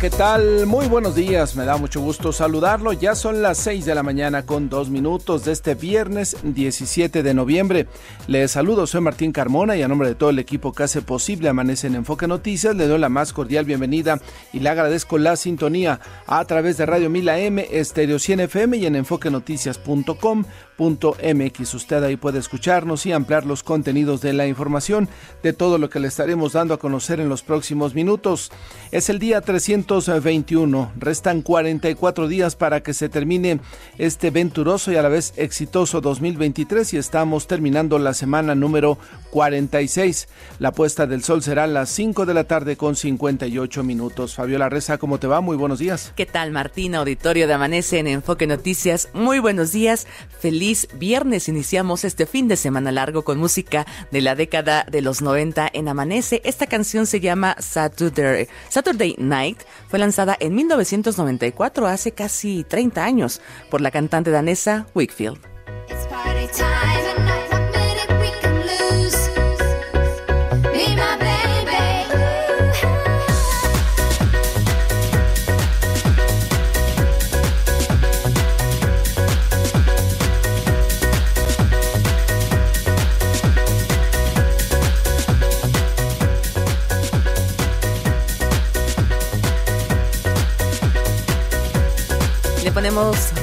¿Qué tal? Muy buenos días, me da mucho gusto saludarlo. Ya son las 6 de la mañana con dos minutos de este viernes 17 de noviembre. Les saludo, soy Martín Carmona y a nombre de todo el equipo que hace posible Amanece en Enfoque Noticias, le doy la más cordial bienvenida y le agradezco la sintonía a través de Radio Mila M, Estéreo 100 FM y en enfoquenoticias.com mx. Usted ahí puede escucharnos y ampliar los contenidos de la información de todo lo que le estaremos dando a conocer en los próximos minutos. Es el día 321. Restan 44 días para que se termine este venturoso y a la vez exitoso 2023 y estamos terminando la semana número 46. La puesta del sol será a las 5 de la tarde con 58 minutos. Fabiola Reza, ¿cómo te va? Muy buenos días. ¿Qué tal, Martín? Auditorio de Amanece en Enfoque Noticias. Muy buenos días. Feliz viernes. Iniciamos este fin de semana largo con música de la década de los 90 en Amanece. Esta canción se llama Saturday, Saturday Night. Fue lanzada en 1994, hace casi 30 años, por la cantante danesa Wickfield.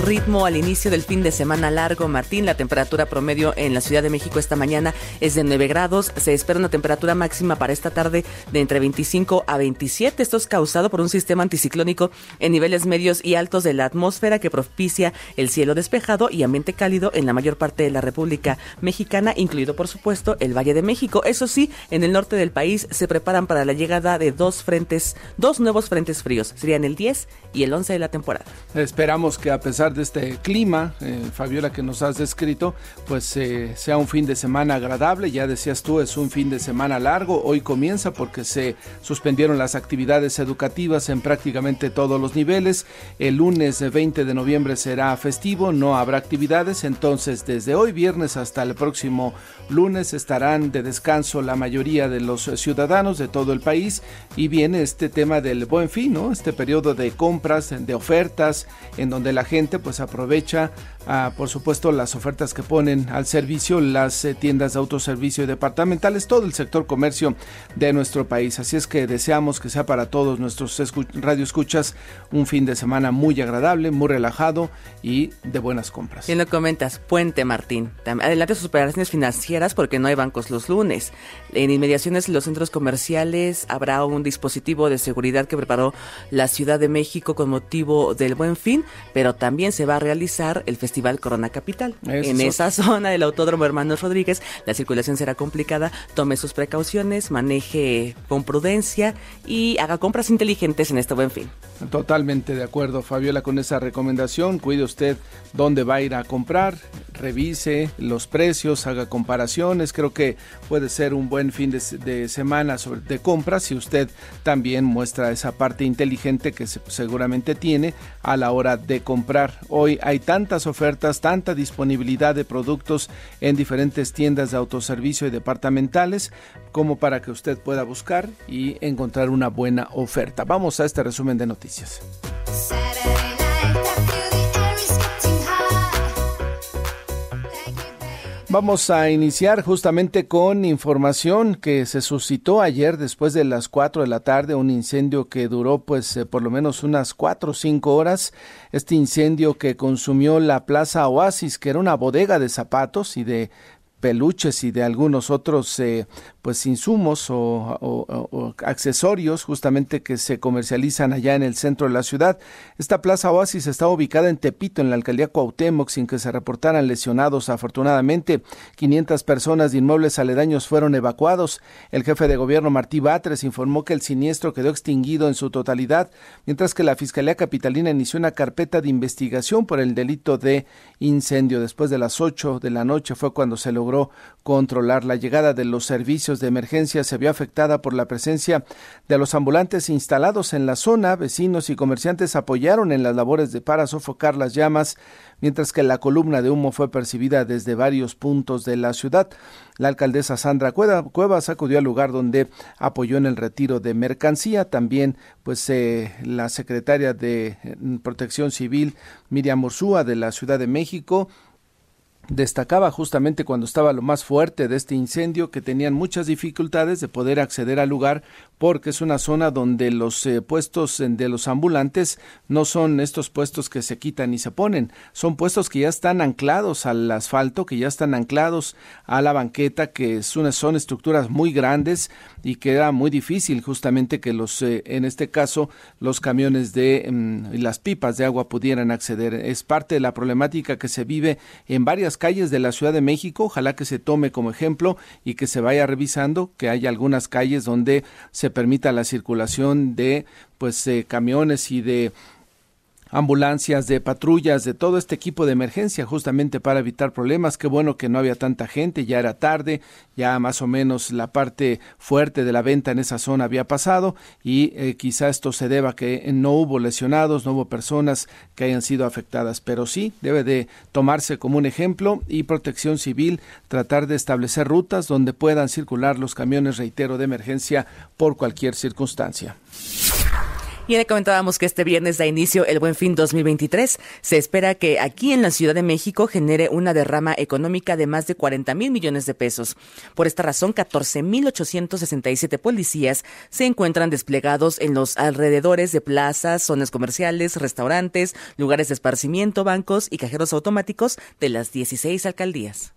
Ritmo al inicio del fin de semana largo, Martín. La temperatura promedio en la Ciudad de México esta mañana es de 9 grados. Se espera una temperatura máxima para esta tarde de entre 25 a 27. Esto es causado por un sistema anticiclónico en niveles medios y altos de la atmósfera que propicia el cielo despejado y ambiente cálido en la mayor parte de la República Mexicana, incluido por supuesto el Valle de México. Eso sí, en el norte del país se preparan para la llegada de dos frentes, dos nuevos frentes fríos. Serían el 10 y el 11 de la temporada. Esperamos que a pesar de este clima, eh, Fabiola, que nos has descrito, pues eh, sea un fin de semana agradable. Ya decías tú, es un fin de semana largo. Hoy comienza porque se suspendieron las actividades educativas en prácticamente todos los niveles. El lunes 20 de noviembre será festivo, no habrá actividades. Entonces, desde hoy viernes hasta el próximo lunes estarán de descanso la mayoría de los ciudadanos de todo el país. Y viene este tema del buen fin, ¿no? Este periodo de compras, de ofertas, en donde la gente pues aprovecha por supuesto las ofertas que ponen al servicio las eh, tiendas de autoservicio y departamentales, todo el sector comercio de nuestro país. Así es que deseamos que sea para todos nuestros radioescuchas un fin de semana muy agradable, muy relajado y de buenas compras. Y no comentas, Puente Martín, adelante sus operaciones financieras porque no hay bancos los lunes. En inmediaciones los centros comerciales habrá un dispositivo de seguridad que preparó la Ciudad de México con motivo del Buen Fin, pero también se va a realizar el festival Festival Corona Capital. En esa zona del Autódromo Hermanos Rodríguez, la circulación será complicada. Tome sus precauciones, maneje con prudencia y haga compras inteligentes en este buen fin. Totalmente de acuerdo, Fabiola, con esa recomendación. Cuide usted dónde va a ir a comprar, revise los precios, haga comparaciones. Creo que puede ser un buen fin de, semana sobre, de compras si usted también muestra esa parte inteligente que seguramente tiene a la hora de comprar. Hoy hay tantas ofertas, tanta disponibilidad de productos en diferentes tiendas de autoservicio y departamentales como para que usted pueda buscar y encontrar una buena oferta. Vamos a este resumen de noticias. Vamos a iniciar justamente con información que se suscitó ayer después de las 4 de la tarde, un incendio que duró pues eh, por lo menos unas 4 o 5 horas. Este incendio que consumió la Plaza Oasis, que era una bodega de zapatos y de peluches y de algunos otros eh, pues insumos o, accesorios justamente que se comercializan allá en el centro de la ciudad. Esta plaza Oasis está ubicada en Tepito, en la alcaldía Cuauhtémoc, sin que se reportaran lesionados. Afortunadamente, 500 personas de inmuebles aledaños fueron evacuados. El jefe de gobierno Martí Batres informó que el siniestro quedó extinguido en su totalidad, mientras que la Fiscalía Capitalina inició una carpeta de investigación por el delito de incendio. Después de las 8 de la noche fue cuando se logró controlar la llegada de los servicios de emergencia se vio afectada por la presencia de los ambulantes instalados en la zona. Vecinos y comerciantes apoyaron en las labores de para sofocar las llamas, mientras que la columna de humo fue percibida desde varios puntos de la ciudad. La alcaldesa Sandra Cuevas acudió al lugar donde apoyó en el retiro de mercancía. También, pues, eh, la secretaria de mm, Protección Civil, Miriam Ursúa, de la Ciudad de México, destacaba justamente cuando estaba lo más fuerte de este incendio que tenían muchas dificultades de poder acceder al lugar porque es una zona donde los eh, puestos de los ambulantes no son estos puestos que se quitan y se ponen, son puestos que ya están anclados al asfalto, que ya están anclados a la banqueta, que son, estructuras muy grandes y que era muy difícil justamente que los, eh, en este caso, los camiones de mm, las pipas de agua pudieran acceder. Es parte de la problemática que se vive en varias calles de la Ciudad de México, ojalá que se tome como ejemplo y que se vaya revisando, que hay algunas calles donde se se permita la circulación de pues eh, camiones y de ambulancias, de patrullas, de todo este equipo de emergencia justamente para evitar problemas. Qué bueno que no había tanta gente, ya era tarde, ya más o menos la parte fuerte de la venta en esa zona había pasado y eh, quizá esto se deba a que no hubo lesionados, no hubo personas que hayan sido afectadas, pero sí debe de tomarse como un ejemplo y protección civil tratar de establecer rutas donde puedan circular los camiones, reitero, de emergencia por cualquier circunstancia. Y le comentábamos que este viernes da inicio el Buen Fin 2023. Se espera que aquí en la Ciudad de México genere una derrama económica de más de 40 mil millones de pesos. Por esta razón, 14 mil 867 policías se encuentran desplegados en los alrededores de plazas, zonas comerciales, restaurantes, lugares de esparcimiento, bancos y cajeros automáticos de las 16 alcaldías.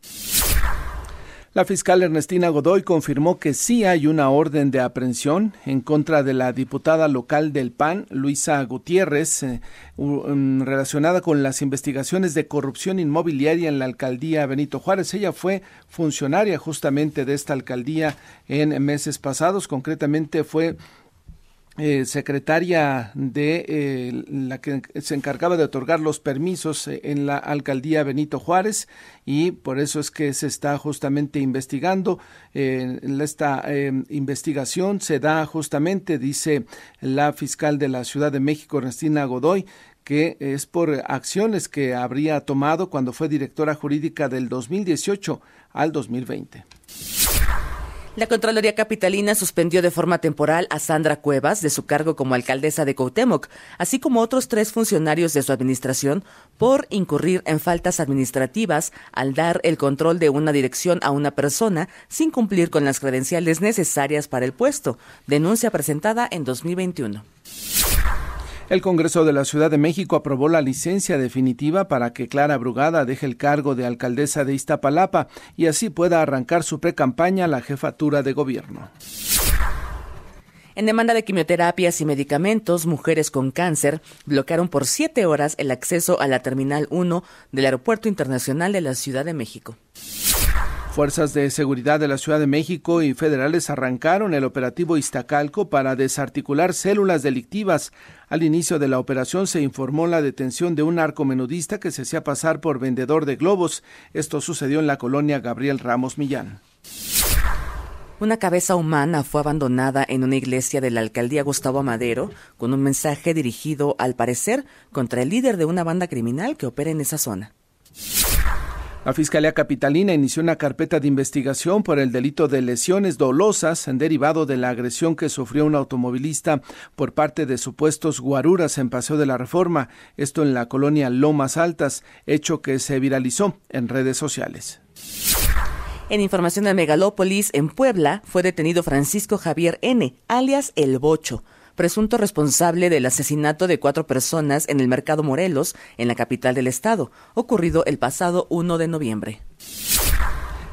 La fiscal Ernestina Godoy confirmó que sí hay una orden de aprehensión en contra de la diputada local del PAN, Luisa Gutiérrez, eh, um, relacionada con las investigaciones de corrupción inmobiliaria en la alcaldía Benito Juárez. Ella fue funcionaria justamente de esta alcaldía en meses pasados, concretamente fue eh, secretaria de eh, la que se encargaba de otorgar los permisos eh, en la alcaldía Benito Juárez y por eso es que se está justamente investigando. esta investigación se da justamente, dice la fiscal de la Ciudad de México, Ernestina Godoy, que es por acciones que habría tomado cuando fue directora jurídica del 2018 al 2020. La Contraloría Capitalina suspendió de forma temporal a Sandra Cuevas de su cargo como alcaldesa de Cuauhtémoc, así como otros tres funcionarios de su administración por incurrir en faltas administrativas al dar el control de una dirección a una persona sin cumplir con las credenciales necesarias para el puesto, denuncia presentada en 2021. El Congreso de la Ciudad de México aprobó la licencia definitiva para que Clara Brugada deje el cargo de alcaldesa de Iztapalapa y así pueda arrancar su precampaña a la jefatura de gobierno. En demanda de quimioterapias y medicamentos, mujeres con cáncer bloquearon por siete horas el acceso a la Terminal 1 del Aeropuerto Internacional de la Ciudad de México. Fuerzas de seguridad de la Ciudad de México y federales arrancaron el operativo Iztacalco para desarticular células delictivas. Al inicio de la operación se informó la detención de un narcomenudista que se hacía pasar por vendedor de globos. Esto sucedió en la colonia Gabriel Ramos Millán. Una cabeza humana fue abandonada en una iglesia de la alcaldía Gustavo Amadero con un mensaje dirigido, al parecer, contra el líder de una banda criminal que opera en esa zona. La Fiscalía Capitalina inició una carpeta de investigación por el delito de lesiones dolosas en derivado de la agresión que sufrió un automovilista por parte de supuestos guaruras en Paseo de la Reforma, esto en la colonia Lomas Altas, hecho que se viralizó en redes sociales. En información de Megalópolis, en Puebla, fue detenido Francisco Javier N., alias El Bocho, presunto responsable del asesinato de cuatro personas en el Mercado Morelos, en la capital del estado, ocurrido el pasado 1 de noviembre.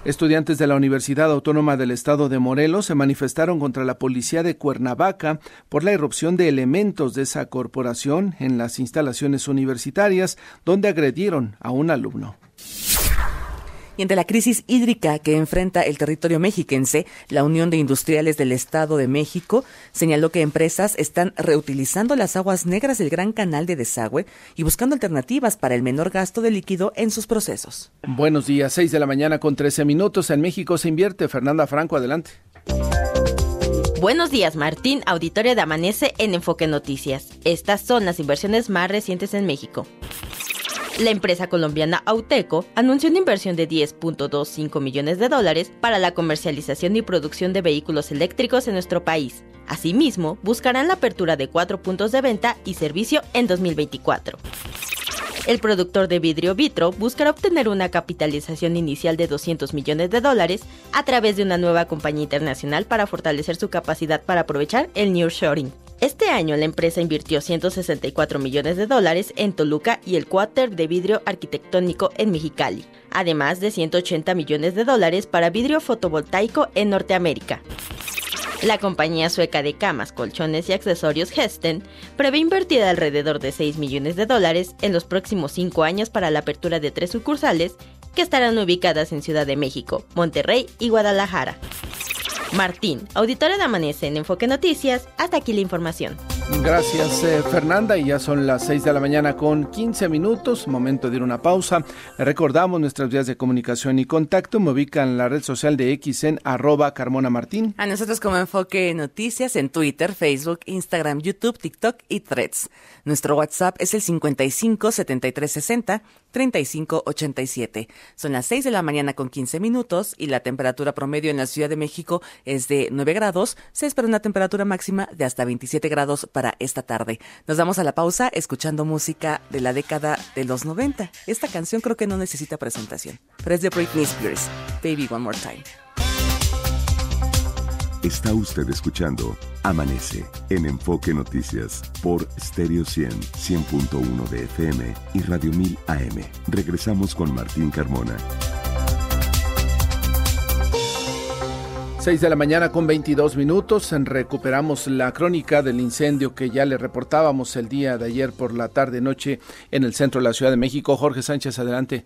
Estudiantes de la Universidad Autónoma del Estado de Morelos se manifestaron contra la policía de Cuernavaca por la irrupción de elementos de esa corporación en las instalaciones universitarias, donde agredieron a un alumno. Y ante la crisis hídrica que enfrenta el territorio mexiquense, la Unión de Industriales del Estado de México señaló que empresas están reutilizando las aguas negras del Gran Canal de Desagüe y buscando alternativas para el menor gasto de líquido en sus procesos. Buenos días, 6 de la mañana con 13 minutos. En México se invierte. Fernanda Franco, adelante. Buenos días, Martín, auditorio de Amanece en Enfoque Noticias. Estas son las inversiones más recientes en México. La empresa colombiana Auteco anunció una inversión de 10.25 millones de dólares para la comercialización y producción de vehículos eléctricos en nuestro país. Asimismo, buscarán la apertura de cuatro puntos de venta y servicio en 2024. El productor de vidrio Vitro buscará obtener una capitalización inicial de 200 millones de dólares a través de una nueva compañía internacional para fortalecer su capacidad para aprovechar el nearshoring. Este año la empresa invirtió 164 millones de dólares en Toluca y el cuáter de vidrio arquitectónico en Mexicali, además de 180 millones de dólares para vidrio fotovoltaico en Norteamérica. La compañía sueca de camas, colchones y accesorios Hesten prevé invertir alrededor de 6 millones de dólares en los próximos 5 años para la apertura de tres sucursales que estarán ubicadas en Ciudad de México, Monterrey y Guadalajara. Martín, auditorio de Amanece en Enfoque Noticias. Hasta aquí la información. Gracias, eh, Fernanda. Y ya son las 6 de la mañana con 15 minutos. Momento de ir a una pausa. Recordamos nuestras vías de comunicación y contacto. Me ubican en la red social de X en arroba Carmona Martín. A nosotros como Enfoque Noticias en Twitter, Facebook, Instagram, YouTube, TikTok y Threads. Nuestro WhatsApp es el 55 73 60 35 87. Son las 6 de la mañana con 15 minutos y la temperatura promedio en la Ciudad de México es de 9 grados. Se espera una temperatura máxima de hasta 27 grados para esta tarde. Nos damos a la pausa escuchando música de la década de los 90. Esta canción creo que no necesita presentación, pero es de Britney Spears. Baby One More Time. Está usted escuchando Amanece en Enfoque Noticias por Stereo 100, 100.1 de FM y Radio 1000 AM. Regresamos con Martín Carmona. 6 de la mañana con 22 minutos. Recuperamos la crónica del incendio que ya le reportábamos el día de ayer por la tarde-noche en el centro de la Ciudad de México. Jorge Sánchez, adelante.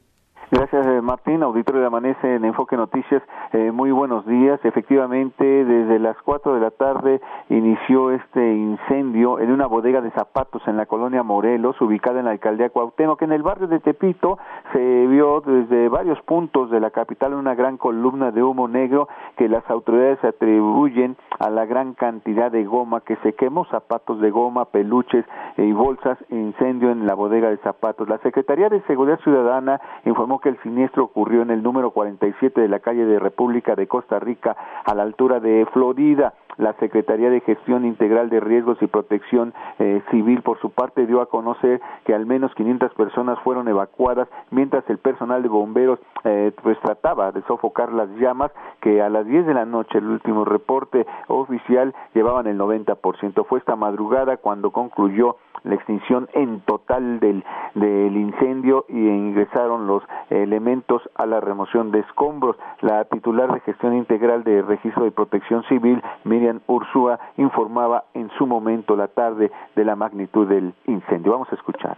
Gracias, eh, Martín. Auditorio de Amanece en Enfoque Noticias. Eh, muy buenos días. Efectivamente, desde las 4 de la tarde inició este incendio en una bodega de zapatos en la colonia Morelos, ubicada en la alcaldía Cuauhtémoc. En el barrio de Tepito se vio desde varios puntos de la capital una gran columna de humo negro que las autoridades atribuyen a la gran cantidad de goma que se quemó, zapatos de goma, peluches y bolsas, incendio en la bodega de zapatos. La Secretaría de Seguridad Ciudadana informó que el siniestro ocurrió en el número 47 de la calle de República de Costa Rica, a la altura de Florida. La Secretaría de Gestión Integral de Riesgos y Protección eh, Civil, por su parte, dio a conocer que al menos 500 personas fueron evacuadas, mientras el personal de bomberos eh, pues trataba de sofocar las llamas, que a las 10 de la noche, el último reporte oficial, llevaban el 90%. Fue esta madrugada cuando concluyó la extinción en total del, del incendio y ingresaron los elementos a la remoción de escombros. La titular de gestión integral de registro de protección civil, Miriam Ursúa, informaba en su momento la tarde de la magnitud del incendio. Vamos a escuchar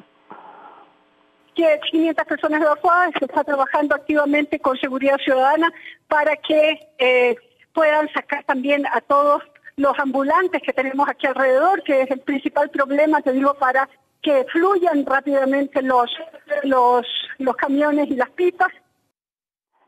que 500 personas evacuadas, se está trabajando activamente con seguridad ciudadana para que eh, puedan sacar también a todos los ambulantes que tenemos aquí alrededor, que es el principal problema, te digo, para que fluyan rápidamente los, los, los camiones y las pipas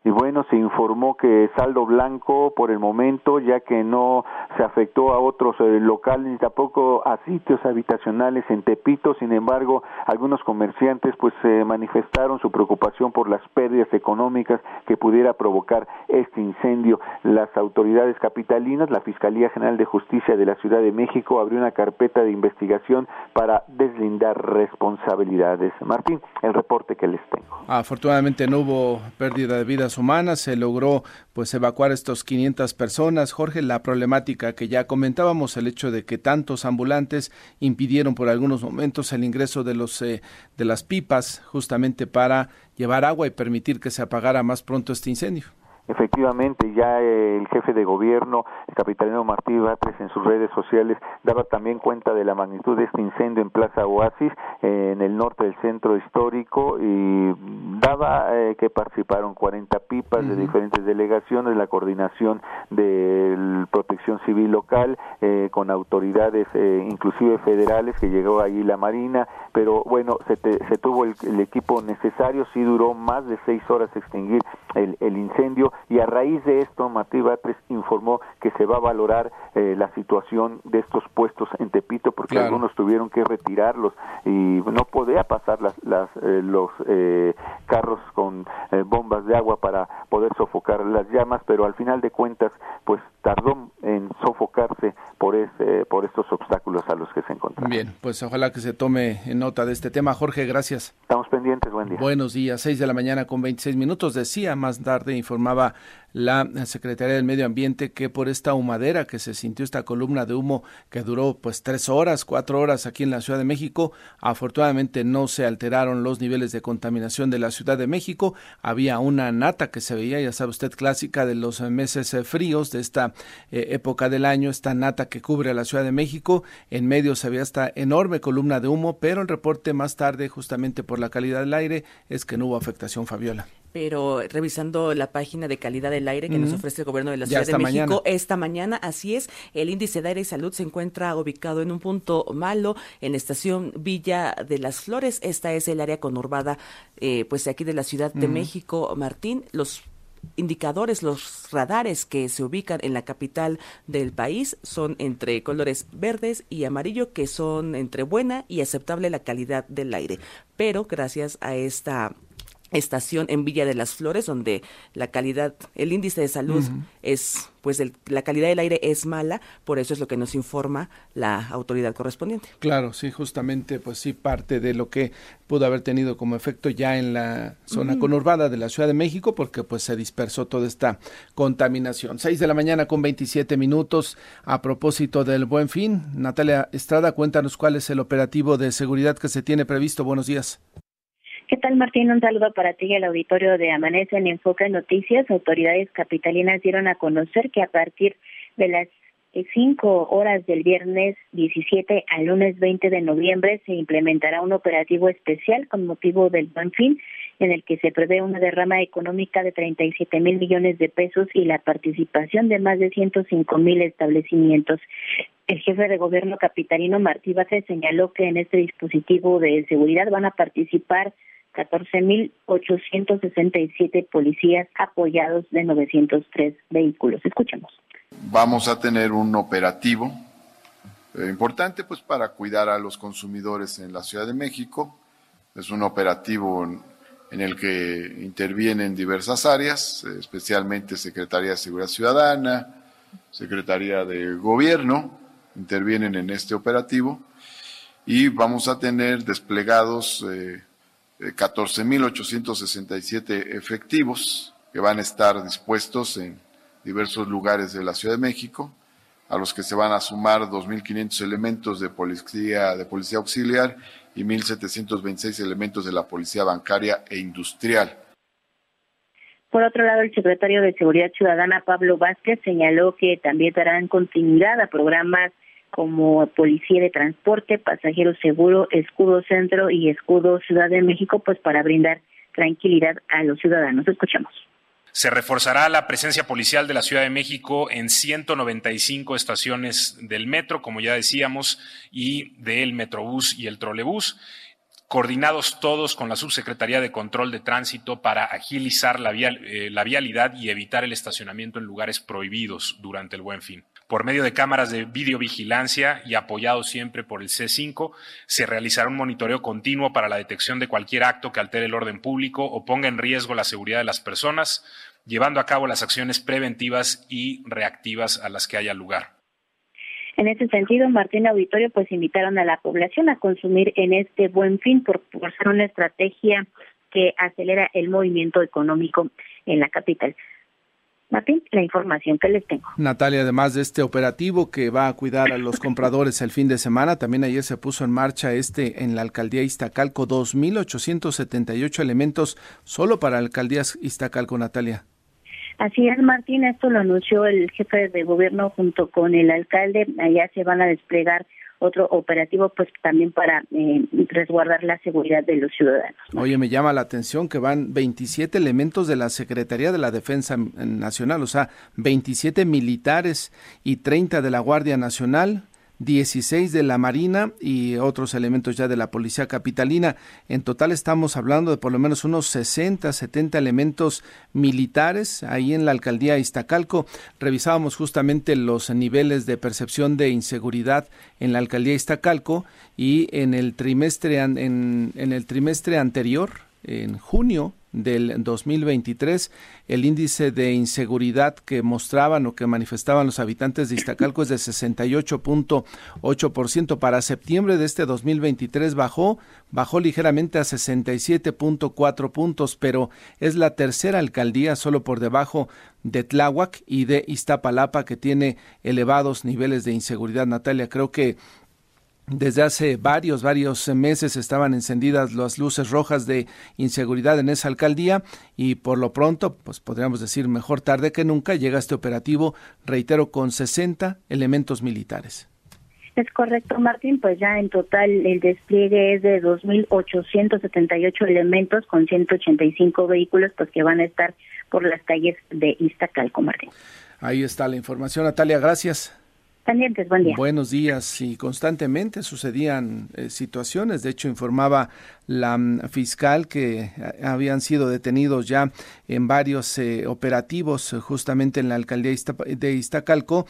y bueno, se informó que saldo blanco por el momento, ya que no se afectó a otros eh, locales ni tampoco a sitios habitacionales en Tepito. Sin embargo, algunos comerciantes pues se manifestaron su preocupación por las pérdidas económicas que pudiera provocar este incendio. Las autoridades capitalinas, la Fiscalía General de Justicia de la Ciudad de México abrió una carpeta de investigación para deslindar responsabilidades. Martín, el reporte que les tengo. Afortunadamente no hubo pérdida de vidas humanas, se logró pues evacuar estos 500 personas. Jorge, la problemática que ya comentábamos, el hecho de que tantos ambulantes impidieron por algunos momentos el ingreso de los eh, de las pipas justamente para llevar agua y permitir que se apagara más pronto este incendio. Efectivamente, ya el jefe de gobierno, el capitalino Martí Batres, en sus redes sociales daba también cuenta de la magnitud de este incendio en Plaza Oasis, en el norte del centro histórico, y daba eh, que participaron 40 pipas de diferentes delegaciones, la coordinación de protección civil local, eh, con autoridades eh, inclusive federales, que llegó allí la Marina, pero bueno, se, se tuvo el, equipo necesario, sí duró más de seis horas extinguir el, el incendio, y a raíz de esto Martí Batres informó que se va a valorar eh, la situación de estos puestos en Tepito porque algunos tuvieron que retirarlos. Y no podía pasar las, las eh, los eh, carros con bombas de agua para poder sofocar las llamas pero al final de cuentas pues tardó en sofocarse por ese, por estos obstáculos a los que se encontraban. Bien, pues ojalá que se tome nota de este tema. Jorge, gracias. Estamos pendientes, buen día. Buenos días, seis de la mañana con 26 minutos. Decía más tarde, informaba la Secretaría del Medio Ambiente que por esta humadera que se sintió esta columna de humo que duró pues tres horas, cuatro horas aquí en la Ciudad de México, afortunadamente no se alteraron los niveles de contaminación de la Ciudad de México. Había una nata que se veía, ya sabe usted, clásica de los meses eh, fríos de esta eh, época del año, esta nata que cubre a la Ciudad de México. En medio se veía esta enorme columna de humo, pero el reporte más tarde, justamente por la calidad del aire, es que no hubo afectación, Fabiola pero revisando la página de calidad del aire que nos ofrece el gobierno de la Ciudad de México esta mañana, así es, el índice de aire y salud se encuentra ubicado en un punto malo en la estación Villa de las Flores, esta es el área conurbada eh, pues aquí de la Ciudad de México, Martín, los indicadores, los radares que se ubican en la capital del país son entre colores verdes y amarillo, que son entre buena y aceptable la calidad del aire. Pero gracias a esta estación en Villa de las Flores, donde la calidad, el índice de salud es, pues la calidad del aire es mala, por eso es lo que nos informa la autoridad correspondiente. Claro, sí, justamente, pues sí, parte de lo que pudo haber tenido como efecto ya en la zona conurbada de la Ciudad de México, porque pues se dispersó toda esta contaminación. Seis de la mañana con 27 minutos a propósito del Buen Fin. Natalia Estrada, cuéntanos cuál es el operativo de seguridad que se tiene previsto. Buenos días. ¿Qué tal, Martín? Un saludo para ti y al auditorio de Amanece en Enfoque Noticias. Autoridades capitalinas dieron a conocer que a partir de las 5 horas del viernes 17 al lunes 20 de noviembre se implementará un operativo especial con motivo del Buen Fin, en el que se prevé una derrama económica de 37 mil millones de pesos y la participación de más de 105 mil establecimientos. El jefe de gobierno capitalino Martí Bace señaló que en este dispositivo de seguridad van a participar 14.867 policías apoyados de 903 vehículos. Escuchemos. Vamos a tener un operativo eh, importante pues para cuidar a los consumidores en la Ciudad de México. Es un operativo en el que intervienen diversas áreas, eh, especialmente Secretaría de Seguridad Ciudadana, Secretaría de Gobierno, intervienen en este operativo y vamos a tener desplegados eh, 14.867 eh, efectivos que van a estar dispuestos en diversos lugares de la Ciudad de México, a los que se van a sumar 2.500 elementos de policía, de policía auxiliar y 1.726 elementos de la policía bancaria e industrial. Por otro lado, el secretario de Seguridad Ciudadana, Pablo Vázquez, señaló que también darán continuidad a programas como Policía de Transporte, Pasajeros Seguro, Escudo Centro y Escudo Ciudad de México, pues para brindar tranquilidad a los ciudadanos. Escuchamos. Se reforzará la presencia policial de la Ciudad de México en 195 estaciones del metro, como ya decíamos, y del Metrobús y el Trolebús coordinados todos con la Subsecretaría de Control de Tránsito para agilizar la, eh, la, vialidad y evitar el estacionamiento en lugares prohibidos durante el buen fin. Por medio de cámaras de videovigilancia y apoyado siempre por el C5, se realizará un monitoreo continuo para la detección de cualquier acto que altere el orden público o ponga en riesgo la seguridad de las personas, llevando a cabo las acciones preventivas y reactivas a las que haya lugar. En ese sentido, Martín Auditorio pues invitaron a la población a consumir en este buen fin por, por ser una estrategia que acelera el movimiento económico en la capital. Martín, la información que les tengo. Natalia, además de este operativo que va a cuidar a los compradores el fin de semana, también ayer se puso en marcha este en la alcaldía Iztacalco, 2.878 elementos solo para la alcaldía Iztacalco, Natalia. Así es, Martín, esto lo anunció el jefe de gobierno junto con el alcalde. Allá se van a desplegar otro operativo pues también para eh, resguardar la seguridad de los ciudadanos. Oye, me llama la atención que van 27 elementos de la Secretaría de la Defensa Nacional, o sea, 27 militares y 30 de la Guardia Nacional, 16 de la Marina y otros elementos ya de la Policía Capitalina. En total estamos hablando de por lo menos unos 60, 70 elementos militares ahí en la alcaldía Iztacalco. Revisábamos justamente los niveles de percepción de inseguridad en la alcaldía Iztacalco y en el trimestre en, en el trimestre anterior, en junio, del 2023. El índice de inseguridad que mostraban o que manifestaban los habitantes de Iztacalco es de 68.8%. Para septiembre de este 2023 bajó, bajó ligeramente a 67.4 puntos, pero es la tercera alcaldía solo por debajo de Tláhuac y de Iztapalapa que tiene elevados niveles de inseguridad. Natalia, creo que desde hace varios, varios meses estaban encendidas las luces rojas de inseguridad en esa alcaldía y por lo pronto, pues podríamos decir mejor tarde que nunca, llega este operativo, reitero, con 60 elementos militares. Es correcto, Martín, pues ya en total el despliegue es de 2.878 elementos con 185 vehículos pues que van a estar por las calles de Iztacalco, Martín. Ahí está la información, Natalia, gracias. Buenos días. Y constantemente sucedían eh, situaciones. De hecho, informaba la mm, fiscal que eh, habían sido detenidos ya en varios eh, operativos justamente en la alcaldía de Iztacalco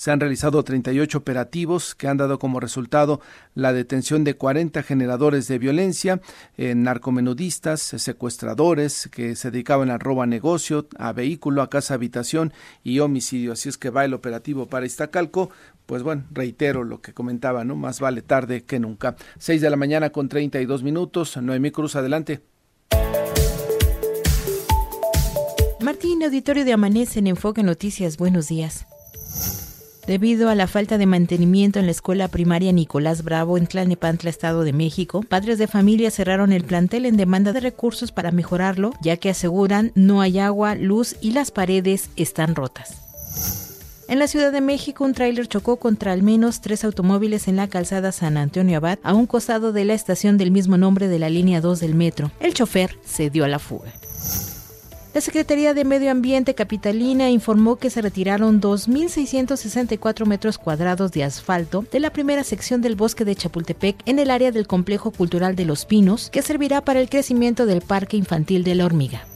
se han realizado 38 operativos que han dado como resultado la detención de 40 generadores de violencia, eh, narcomenudistas, secuestradores que se dedicaban al robo a negocio, a vehículo, a casa habitación y homicidio. Así es que va el operativo para Iztacalco. Pues bueno, reitero lo que comentaba, ¿no? Más vale tarde que nunca. 6 de la mañana con 32 minutos. Noemí Cruz, adelante. Martín, auditorio de Amanece en Enfoque Noticias. Buenos días. Debido a la falta de mantenimiento en la escuela primaria Nicolás Bravo en Tlalnepantla, Estado de México, padres de familia cerraron el plantel en demanda de recursos para mejorarlo, ya que aseguran no hay agua, luz y las paredes están rotas. En la Ciudad de México, un tráiler chocó contra al menos tres automóviles en la calzada San Antonio Abad, a un costado de la estación del mismo nombre de la línea 2 del metro. El chofer se dio a la fuga. La Secretaría de Medio Ambiente Capitalina informó que se retiraron 2.664 metros cuadrados de asfalto de la primera sección del bosque de Chapultepec en el área del Complejo Cultural de los Pinos, que servirá para el crecimiento del Parque Infantil de la Hormiga.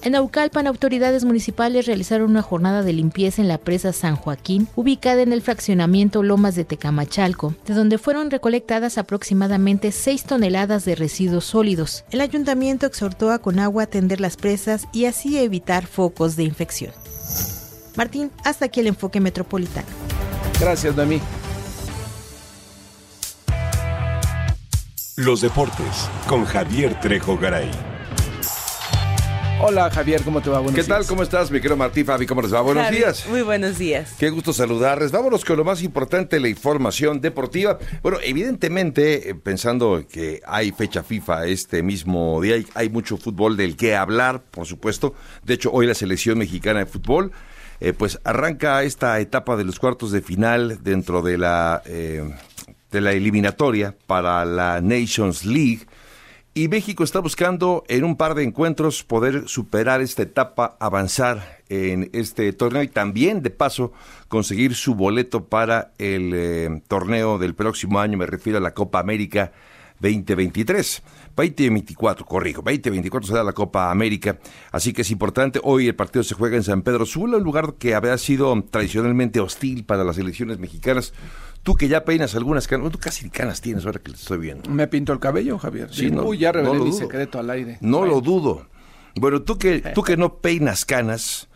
En Naucalpan, autoridades municipales realizaron una jornada de limpieza en la presa San Joaquín, ubicada en el fraccionamiento Lomas de Tecamachalco, de donde fueron recolectadas aproximadamente 6 toneladas de residuos sólidos. El ayuntamiento exhortó a Conagua a atender las presas y así evitar focos de infección. Martín, hasta aquí el enfoque metropolitano. Gracias, Dami. Los deportes con Javier Trejo Garay. Hola Javier, ¿cómo te va? Buenos ¿Qué tal? ¿Cómo estás, mi querido Martí Fabi? ¿Cómo les va? Buenos días. Muy buenos días. Qué gusto saludarles. Vámonos con lo más importante, la información deportiva. Bueno, evidentemente, eh, pensando que hay fecha FIFA este mismo día, hay, mucho fútbol del que hablar, por supuesto. De hecho, hoy la selección mexicana de fútbol, eh, pues arranca esta etapa de los cuartos de final dentro de la, eh, de la eliminatoria para la Nations League y México está buscando en un par de encuentros poder superar esta etapa, avanzar en este torneo y también de paso conseguir su boleto para el eh, torneo del próximo año, me refiero a la Copa América 2023. 2024, corrijo, 2024 será la Copa América, así que es importante. Hoy el partido se juega en San Pedro Sula, un lugar que había sido tradicionalmente hostil para las elecciones mexicanas. Tú que ya peinas algunas canas, tú casi canas tienes ahora que estoy viendo. Me pinto el cabello, Javier. Sí, no, Uy, ya revelé mi secreto al aire. No lo dudo. Bueno, tú que, tú que no peinas canas,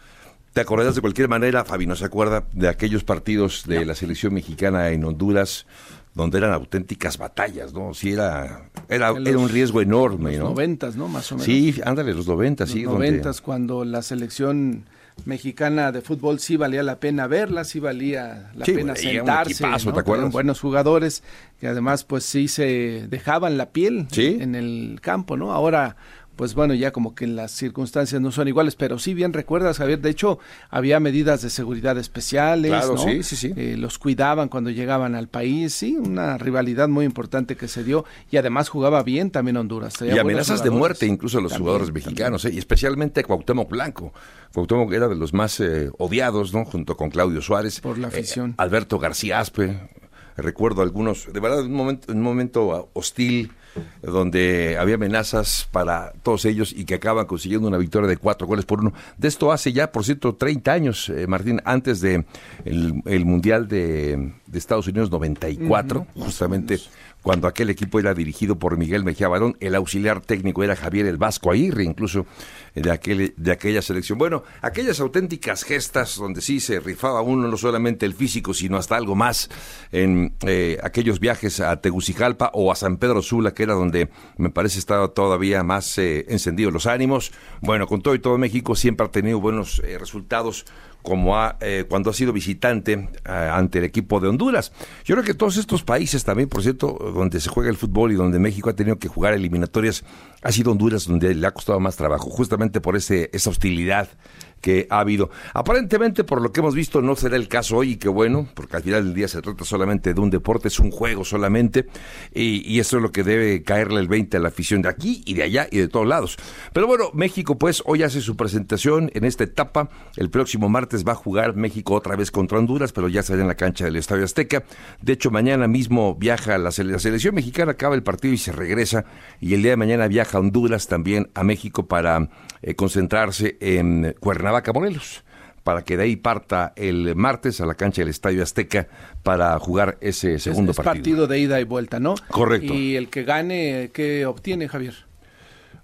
te acordarás de cualquier manera, Fabi no se acuerda de aquellos partidos de la selección mexicana en Honduras donde eran auténticas batallas, ¿no? Sí, era, era, era un riesgo enorme, los ¿no? Noventas, ¿no? Más o menos. Sí, ándale, los noventas, sí. Los noventas, cuando la selección mexicana de fútbol sí valía la pena verla, sí valía la Sí, pena sentarse. equipazo, ¿no? ¿te acuerdas? Eran buenos jugadores que además pues sí se dejaban la piel Sí. en el campo, ¿no? Ahora pues bueno, ya como que las circunstancias no son iguales, pero sí bien recuerdas, Javier, de hecho había medidas de seguridad especiales, Claro, ¿no? sí, sí, sí. Eh, los cuidaban cuando llegaban al país, sí, una rivalidad muy importante que se dio y además jugaba bien también Honduras. Y amenazas de muerte incluso a los También, jugadores mexicanos, ¿eh? y especialmente Cuauhtémoc Blanco. Cuauhtémoc era de los más eh, odiados, ¿no? Junto con Claudio Suárez. Por la afición. Eh, Alberto García Aspe. Recuerdo algunos, de verdad, un momento, un momento ah, hostil donde había amenazas para todos ellos y que acaban consiguiendo una victoria de cuatro goles por uno. De esto hace ya, por cierto, 30 años, eh, Martín, antes de el, el Mundial de, de Estados Unidos 94, justamente cuando aquel equipo era dirigido por Miguel Mejía Barón, el auxiliar técnico era Javier el Vasco Aguirre, incluso de, aquel, de aquella selección. Bueno, aquellas auténticas gestas donde sí se rifaba uno no solamente el físico, sino hasta algo más en eh, aquellos viajes a Tegucigalpa o a San Pedro Sula, que era donde me parece estaba todavía más eh, encendidos los ánimos. Bueno, con todo y todo México siempre ha tenido buenos eh, resultados como ha, eh, cuando ha sido visitante eh, ante el equipo de Honduras. Yo creo que todos estos países también, por cierto, donde se juega el fútbol y donde México ha tenido que jugar eliminatorias, ha sido Honduras donde le ha costado más trabajo, justamente por ese, esa hostilidad que ha habido. Aparentemente, por lo que hemos visto, no será el caso hoy, y qué bueno, porque al final del día se trata solamente de un deporte, es un juego solamente, y, eso es lo que debe caerle el 20 a la afición de aquí y de allá y de todos lados. Pero bueno, México pues hoy hace su presentación en esta etapa, el próximo martes va a jugar México otra vez contra Honduras, pero ya será en la cancha del Estadio Azteca. De hecho, mañana mismo viaja la, sele- la selección mexicana, acaba el partido y se regresa, y el día de mañana viaja Honduras también a México para eh, concentrarse en Cuernavaca, Morelos para que de ahí parta el martes a la cancha del Estadio Azteca para jugar ese Es- segundo es partido. partido de ida y vuelta, ¿no? Correcto. Y el que gane, ¿qué obtiene, Javier?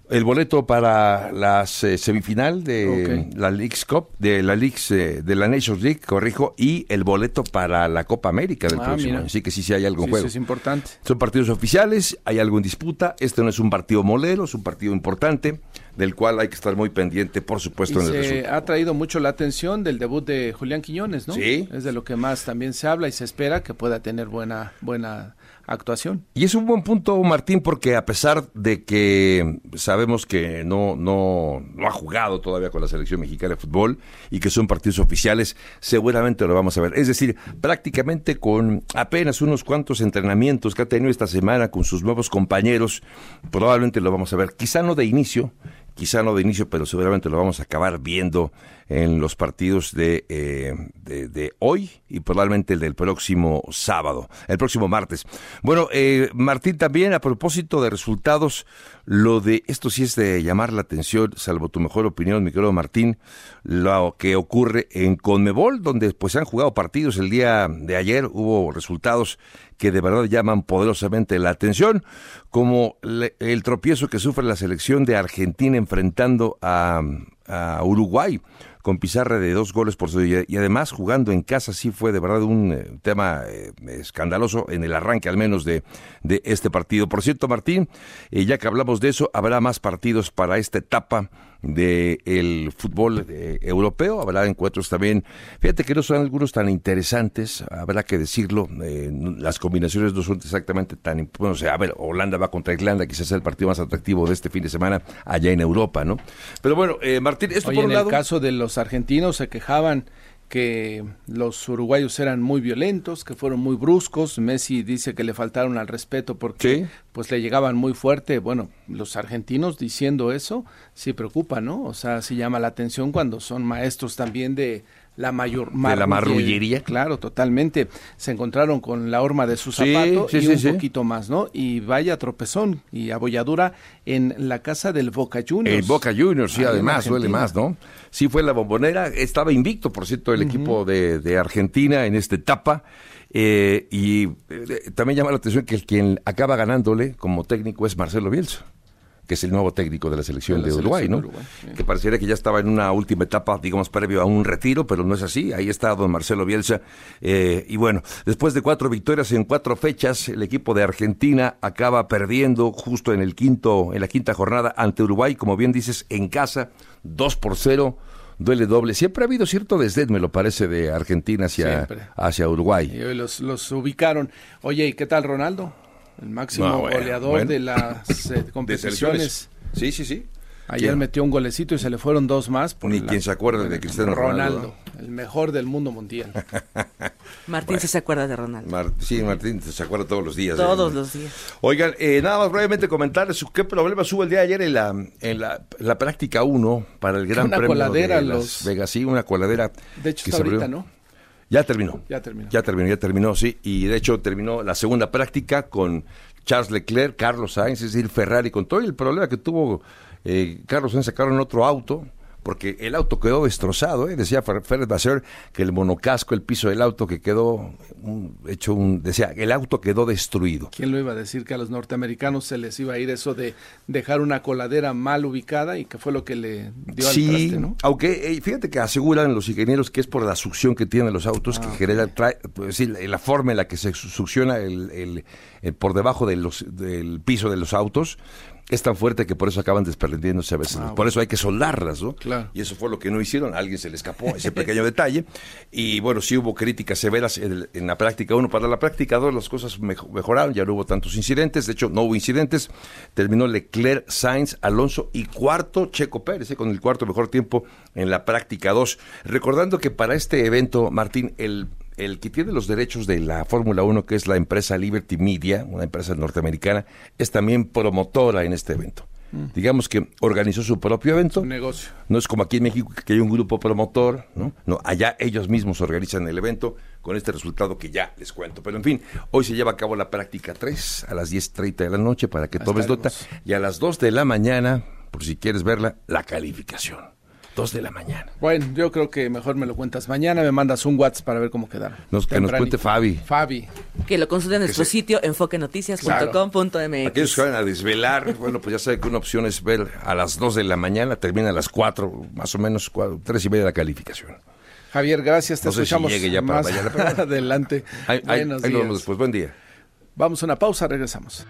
El boleto para la eh, semifinal de la Leagues Cup, de la Leagues, eh, de la Nations League, corrijo, y el boleto para la Copa América del Ah, próximo mira. año. Así que sí, sí hay Sí, juego. sí, es importante. Son partidos oficiales, hay algo en disputa. Este no es un partido molero, es un partido importante, del cual hay que estar muy pendiente, por Y supuesto, en el se resultado. ha traído mucho la atención del debut de Julián Quiñones, ¿no? Sí. Es de lo que más también se habla y se espera que pueda tener buena, buena actuación. Y es un buen punto, Martín, porque a pesar de que sabemos que no, no, no ha jugado todavía con la selección mexicana de fútbol y que son partidos oficiales, seguramente lo vamos a ver. Es decir, prácticamente con apenas unos cuantos entrenamientos que ha tenido esta semana con sus nuevos compañeros, probablemente lo vamos a ver. Quizá no de inicio, quizá no de inicio, pero seguramente lo vamos a acabar viendo en los partidos de, eh, de, de hoy y probablemente el del próximo sábado, el próximo martes. Bueno, eh, Martín, también a propósito de resultados, lo de esto sí es de llamar la atención, salvo tu mejor opinión, mi querido Martín, lo que ocurre en Conmebol, donde pues han jugado partidos el día de ayer, hubo resultados que de verdad llaman poderosamente la atención, como le- el tropiezo que sufre la selección de Argentina enfrentando a Uruguay con pizarra de dos goles por cero y, además jugando en casa sí fue de verdad un eh, tema eh, escandaloso en el arranque al menos de, de este partido. Por cierto, Martín, eh, ya que hablamos de eso, habrá más partidos para esta etapa de el fútbol eh, europeo, habrá encuentros también, fíjate que no son algunos tan interesantes, habrá que decirlo, eh, las combinaciones no son exactamente tan, bueno, o sea, a ver, Holanda va contra Irlanda, quizás sea el partido más atractivo de este fin de semana allá en Europa, ¿no? Pero bueno, eh, Martín, esto Oye, por en un lado... el caso de los argentinos se quejaban que los uruguayos eran muy violentos, que fueron muy bruscos. Messi dice que le faltaron al respeto porque Sí. pues le llegaban muy fuerte. Bueno, los argentinos diciendo eso sí preocupa, ¿no? O sea, sí llama la atención cuando son maestros también de la mayor De la marrullería. Claro, totalmente. Se encontraron con la horma de su zapato sí, y sí, un poquito más, ¿no? Y vaya tropezón y abolladura en la casa del Boca Juniors. El Boca Juniors, sí, además, duele más, ¿no? Sí, fue la bombonera, estaba invicto, por cierto, el equipo de, de Argentina en esta etapa. eh, y eh, también llama la atención que el quien acaba ganándole como técnico es Marcelo Bielsa, que es el nuevo técnico de la selección de, Uruguay, ¿no? Que pareciera que ya estaba en una última etapa, digamos, previo a un retiro, pero no es así. Ahí está don Marcelo Bielsa. Eh, y bueno, después de cuatro victorias en cuatro fechas, el equipo de Argentina acaba perdiendo justo en el quinto, en la quinta jornada ante Uruguay, como bien dices, en casa, dos por cero duele doble. Siempre ha habido cierto desdén, me lo parece, de Argentina hacia, hacia Uruguay. Y hoy los, los ubicaron. Oye, ¿y qué tal Ronaldo? El máximo goleador de las eh, competiciones. sí, sí, sí. Ayer metió un golecito y se le fueron dos más. Ni quien se acuerda de Cristiano Ronaldo. el mejor del mundo mundial. Martín se acuerda de Ronaldo. sí, Martín se acuerda todos los días. Todos los días. Oigan, eh, nada más brevemente comentarles qué problema hubo el día de ayer en la, en la, práctica 1 para el Gran Premio coladera de Las Vegas. Sí, una coladera. De hecho, está ahorita, ¿no? Ya terminó. Ya terminó. Ya terminó, ya terminó, sí. Y de hecho terminó la segunda práctica con Charles Leclerc, Carlos Sainz, es decir, Ferrari, con todo el problema que tuvo eh, Carlos Sainz, sacaron otro auto porque el auto quedó destrozado, ¿eh? decía Férez Basser que el monocasco, el piso del auto que quedó hecho un, decía, el auto quedó destruido. ¿Quién lo iba a decir que a los norteamericanos se les iba a ir eso de dejar una coladera mal ubicada y que fue lo que le dio al traste, ¿no? aunque eh, fíjate que aseguran los ingenieros que es por la succión que tienen los autos, que ah, genera, pues, la forma en la que se succiona el, por debajo de los, del piso de los autos, es tan fuerte que por eso acaban desprendiéndose a veces. Ah, por eso hay que soldarlas, ¿no? Claro. Y eso fue lo que no hicieron. A alguien se le escapó ese pequeño detalle. Y bueno, sí hubo críticas severas en, la práctica 1. Para la práctica 2 las cosas mejoraron, ya no hubo tantos incidentes. De hecho, no hubo incidentes. Terminó Leclerc, Sainz, Alonso y cuarto Checo Pérez, ¿eh? con el cuarto mejor tiempo en la práctica 2. Recordando que para este evento, Martín, el el que tiene los derechos de la Fórmula 1, que es la empresa Liberty Media, una empresa norteamericana, es también promotora en este evento. Mm. Digamos que organizó su propio evento. Un negocio. No es como aquí en México que hay un grupo promotor, ¿no? No, allá ellos mismos organizan el evento con este resultado que ya les cuento. Pero en fin, hoy se lleva a cabo la práctica 3 a las 10.30 de la noche para que tomes nota. Y a las 2 de la mañana, por si quieres verla, la calificación de la mañana. Bueno, yo creo que mejor me lo cuentas mañana, me mandas un WhatsApp para ver cómo quedaron. Nos, que nos cuente Fabi. Fabi. Que lo consulte en nuestro sitio enfoquenoticias.com.mx. Aquellos que van a desvelar, bueno, pues ya saben que una opción es ver a las 2 de la mañana, termina a las 4, más o menos 4, 3 y media la calificación. Javier, gracias, te no escuchamos si llegue ya para mañana, adelante. Ahí, ahí, nos vemos después, buen día. Vamos a una pausa, regresamos.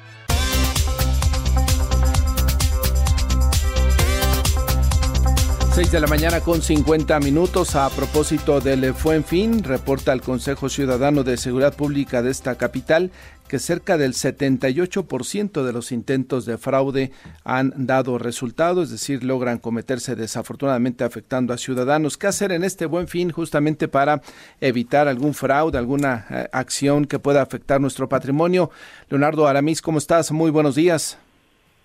6 de la mañana con 50 minutos. A propósito del Fuen Fin, reporta el Consejo Ciudadano de Seguridad Pública de esta capital que cerca del 78% de los intentos de fraude han dado resultado, es decir, logran cometerse desafortunadamente afectando a ciudadanos. ¿Qué hacer en este buen fin justamente para evitar algún fraude, alguna eh, acción que pueda afectar nuestro patrimonio? Leonardo Aramis, ¿cómo estás? Muy buenos días.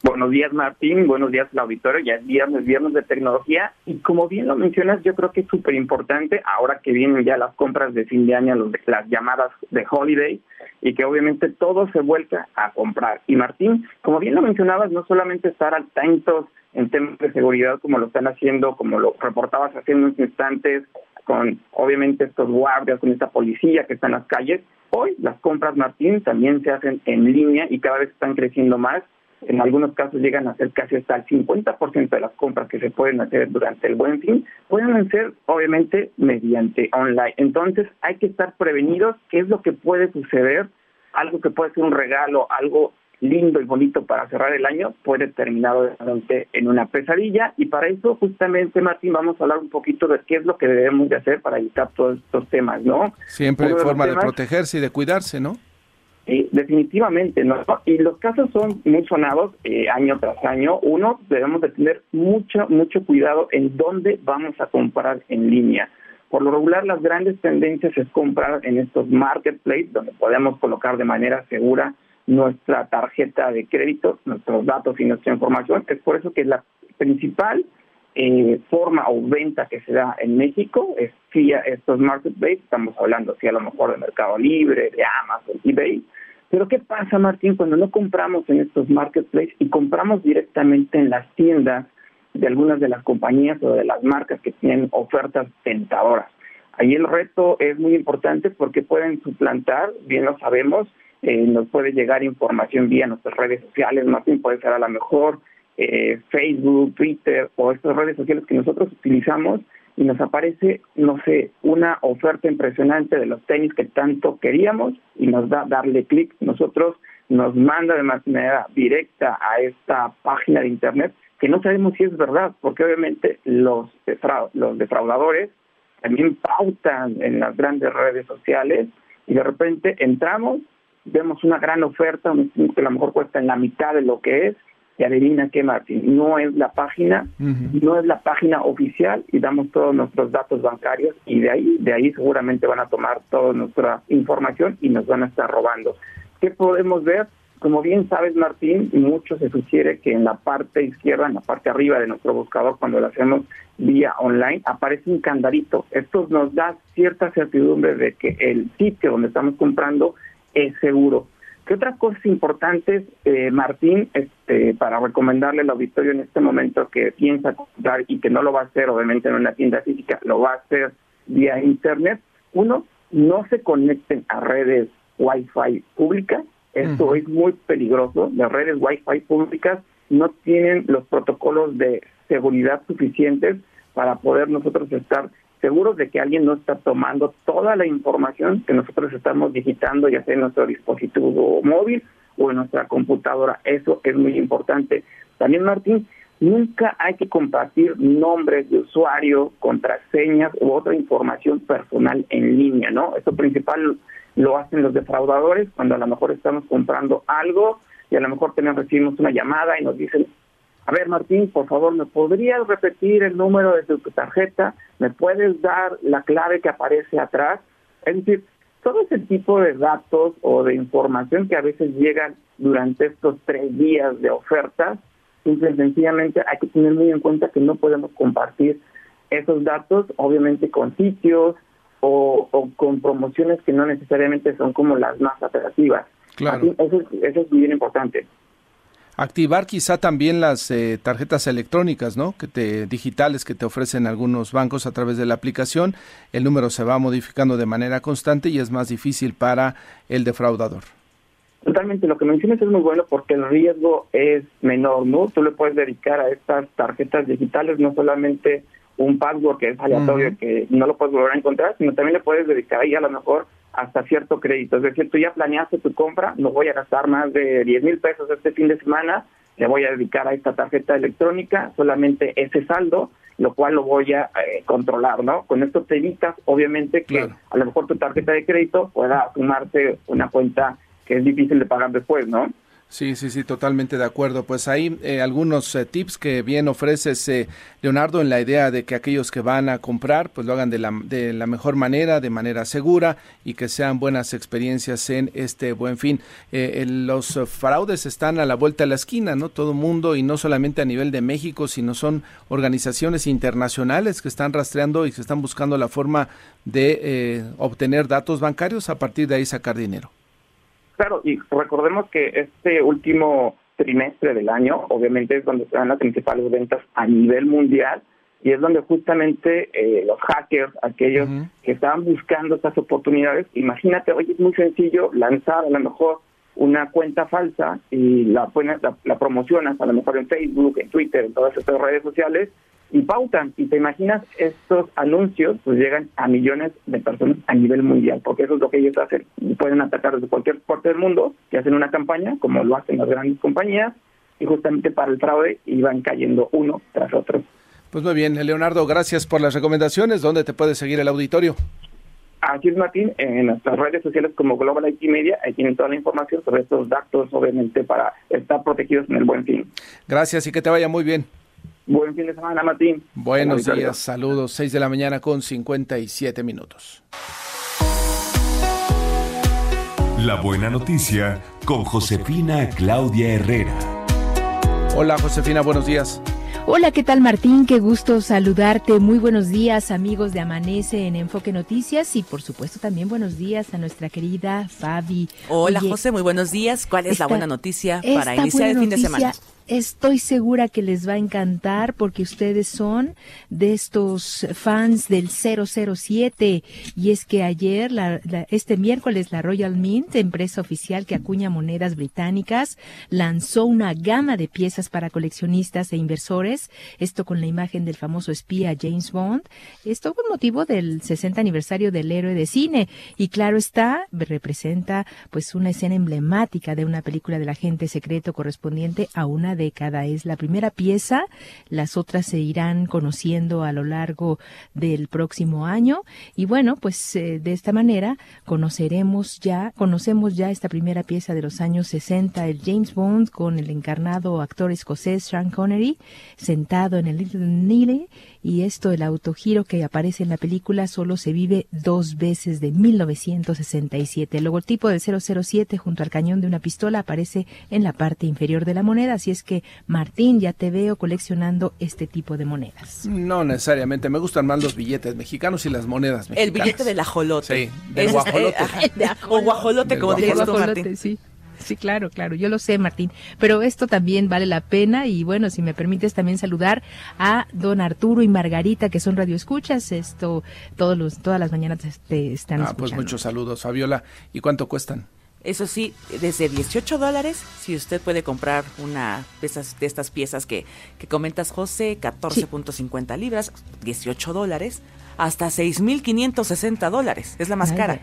Buenos días, Martín. Buenos días, el auditorio. Ya es viernes, viernes de tecnología. Y como bien lo mencionas, yo creo que es súper importante ahora que vienen ya las compras de fin de año, las llamadas de holiday, y que obviamente todo se vuelca a comprar. Y Martín, como bien lo mencionabas, no solamente estar atentos en temas de seguridad como lo están haciendo, como lo reportabas hace unos instantes, con obviamente estos guardias, con esta policía que está en las calles. Hoy las compras, Martín, también se hacen en línea y cada vez están creciendo más en algunos casos llegan a ser casi hasta el 50% de las compras que se pueden hacer durante el buen fin, pueden ser obviamente mediante online. Entonces hay que estar prevenidos qué es lo que puede suceder, algo que puede ser un regalo, algo lindo y bonito para cerrar el año puede terminar obviamente en una pesadilla y para eso justamente Martín vamos a hablar un poquito de qué es lo que debemos de hacer para evitar todos estos temas, ¿no? Siempre hay forma de protegerse y de cuidarse, ¿no? Sí, definitivamente, ¿no? Y los casos son muy sonados eh, año tras año. Uno, debemos de tener mucho, mucho cuidado en dónde vamos a comprar en línea. Por lo regular, las grandes tendencias es comprar en estos marketplaces, donde podemos colocar de manera segura nuestra tarjeta de crédito, nuestros datos y nuestra información. Es por eso que la principal eh, forma o venta que se da en México es vía estos marketplaces, estamos hablando si a lo mejor de Mercado Libre, de Amazon, eBay, pero ¿qué pasa, Martín, cuando no compramos en estos marketplaces y compramos directamente en las tiendas de algunas de las compañías o de las marcas que tienen ofertas tentadoras? Ahí el reto es muy importante porque pueden suplantar, bien lo sabemos, eh, nos puede llegar información vía nuestras redes sociales, Martín, puede ser a lo mejor eh, Facebook, Twitter o estas redes sociales que nosotros utilizamos y nos aparece, no sé, una oferta impresionante de los tenis que tanto queríamos y nos da darle clic. Nosotros nos manda de manera directa a esta página de internet que no sabemos si es verdad, porque obviamente los, los defraudadores también pautan en las grandes redes sociales y de repente entramos, vemos una gran oferta, un que a lo mejor cuesta en la mitad de lo que es, y adivina qué, Martín, no es la página, no es la página oficial y damos todos nuestros datos bancarios y de ahí, de ahí seguramente van a tomar toda nuestra información y nos van a estar robando. ¿Qué podemos ver? Como bien sabes, Martín, mucho se sugiere que en la parte izquierda, en la parte arriba de nuestro buscador, cuando lo hacemos vía online, aparece un candadito. Esto nos da cierta certidumbre de que el sitio donde estamos comprando es seguro. ¿Qué otras cosas importantes, eh, Martín, este, para recomendarle al auditorio en este momento que piensa comprar y que no lo va a hacer obviamente en una tienda física, lo va a hacer vía internet? Uno, no se conecten a redes Wi-Fi públicas. Esto es muy peligroso. Las redes Wi-Fi públicas no tienen los protocolos de seguridad suficientes para poder nosotros estar seguros de que alguien no está tomando toda la información que nosotros estamos digitando, ya sea en nuestro dispositivo móvil o en nuestra computadora. Eso es muy importante. También, Martín, nunca hay que compartir nombres de usuario, contraseñas u otra información personal en línea, ¿no? Eso principal lo hacen los defraudadores cuando a lo mejor estamos comprando algo y a lo mejor tenemos, recibimos una llamada y nos dicen, a ver, Martín, por favor, ¿me podrías repetir el número de tu tarjeta? ¿Me puedes dar la clave que aparece atrás? Es decir, todo ese tipo de datos o de información que a veces llegan durante estos tres días de ofertas, simple sencillamente hay que tener muy en cuenta que no podemos compartir esos datos, obviamente con sitios o, con promociones que no necesariamente son como las más atractivas. Claro. eso, eso es bien importante. Activar quizá también las eh, tarjetas electrónicas, ¿no? Que te, digitales que te ofrecen algunos bancos a través de la aplicación. El número se va modificando de manera constante y es más difícil para el defraudador. Totalmente, lo que mencionas es muy bueno porque el riesgo es menor, ¿no? Tú le puedes dedicar a estas tarjetas digitales no solamente un password que es aleatorio, que no lo puedes volver a encontrar, sino también le puedes dedicar ahí a lo mejor hasta cierto crédito. Es decir, tú ya planeaste tu compra, no voy a gastar más de 10 mil pesos este fin de semana, le voy a dedicar a esta tarjeta electrónica solamente ese saldo, lo cual lo voy a eh, controlar, ¿no? Con esto te evitas, obviamente, que a lo mejor tu tarjeta de crédito pueda sumarse una cuenta que es difícil de pagar después, ¿no? Sí, sí, sí, totalmente de acuerdo. Pues hay eh, algunos eh, tips que bien ofreces, eh, Leonardo, en la idea de que aquellos que van a comprar, pues lo hagan de la, de la mejor manera, de manera segura y que sean buenas experiencias en este buen fin. los fraudes están a la vuelta de la esquina, ¿no? Todo mundo y no solamente a nivel de México, sino son organizaciones internacionales que están rastreando y que están buscando la forma de obtener datos bancarios a partir de ahí sacar dinero. Claro, y recordemos que este último trimestre del año, obviamente es donde se dan las principales ventas a nivel mundial y es donde justamente eh, los hackers, aquellos que estaban buscando estas oportunidades, imagínate, hoy es muy sencillo lanzar a lo mejor una cuenta falsa y la, la, la promocionas a lo mejor en Facebook, en Twitter, en todas estas redes sociales y pautan. Y te imaginas, estos anuncios pues llegan a millones de personas a nivel mundial, porque eso es lo que ellos hacen. Pueden atacar desde cualquier parte del mundo, que hacen una campaña, como lo hacen las grandes compañías, y justamente para el fraude iban cayendo uno tras otro. Pues muy bien, Leonardo, gracias por las recomendaciones. ¿Dónde te puede seguir el auditorio? Así es, Martín, en nuestras redes sociales como Global IT Media, ahí tienen toda la información sobre estos datos, obviamente, para estar protegidos en el buen fin. Gracias y que te vaya muy bien. Buen fin de semana, Martín. Buenos días, saludos. 6 de la mañana con 57 minutos. La buena noticia con Josefina Claudia Herrera. Hola, Josefina, buenos días. Hola, ¿qué tal Martín? Qué gusto saludarte. Muy buenos días amigos de Amanece en Enfoque Noticias y por supuesto también buenos días a nuestra querida Fabi. Hola José, muy buenos días. ¿Cuál es la buena noticia para iniciar el fin de semana? Estoy segura que les va a encantar porque ustedes son de estos fans del 007 y es que ayer, este miércoles, la Royal Mint, empresa oficial que acuña monedas británicas, lanzó una gama de piezas para coleccionistas e inversores, esto con la imagen del famoso espía James Bond, esto con motivo del 60 aniversario del héroe de cine. Y claro está, representa pues una escena emblemática de una película del agente secreto correspondiente a una década. Es la primera pieza, las otras se irán conociendo a lo largo del próximo año y bueno, pues eh, de esta manera conoceremos ya, conocemos ya esta primera pieza de los años 60, el James Bond con el encarnado actor escocés Sean Connery sentado en el Little Neely y esto, el autogiro que aparece en la película, solo se vive dos veces de 1967. El logotipo del 007 junto al cañón de una pistola aparece en la parte inferior de la moneda, así es que Martín, ya te veo coleccionando este tipo de monedas. No necesariamente, me gustan más los billetes mexicanos y las monedas mexicanas. El billete del ajolote. Sí, del guajolote. o guajolote, como tú, Martín. Sí. Sí, claro, claro, yo lo sé, Martín. Pero esto también vale la pena y bueno, si me permites también saludar a don Arturo y Margarita, que son radioescuchas. Esto todos los, todas las mañanas te están ah, pues muchos saludos, Fabiola. ¿Y cuánto cuestan? Eso sí, desde 18 dólares, si usted puede comprar una de, de estas piezas que, que comentas, José, 14.50 libras, 18 dólares, hasta 6.560 dólares. Es la más cara,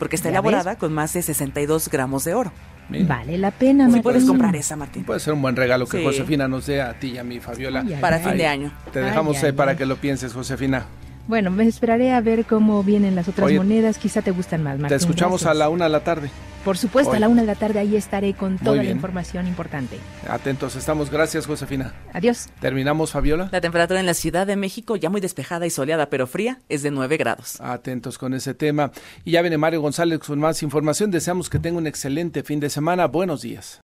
porque está elaborada con más de 62 gramos de oro. Vale la pena, Martín. puedes comprar esa, Martín. Puede ser un buen regalo que Josefina nos dé a ti y a mi Fabiola. para fin de año. Te dejamos para que lo pienses, Josefina. Bueno, me esperaré a ver cómo vienen las otras monedas. Quizá te gustan más, Martín. Te escuchamos a la una de la tarde. Por supuesto, a la una de la tarde ahí estaré con toda la información importante. Atentos estamos. Gracias, Josefina. Adiós. Terminamos, Fabiola. La temperatura en la Ciudad de México, ya muy despejada y soleada, pero fría, es de 9 grados. Atentos con ese tema. Y ya viene Mario González con más información. Deseamos que tenga un excelente fin de semana. Buenos días.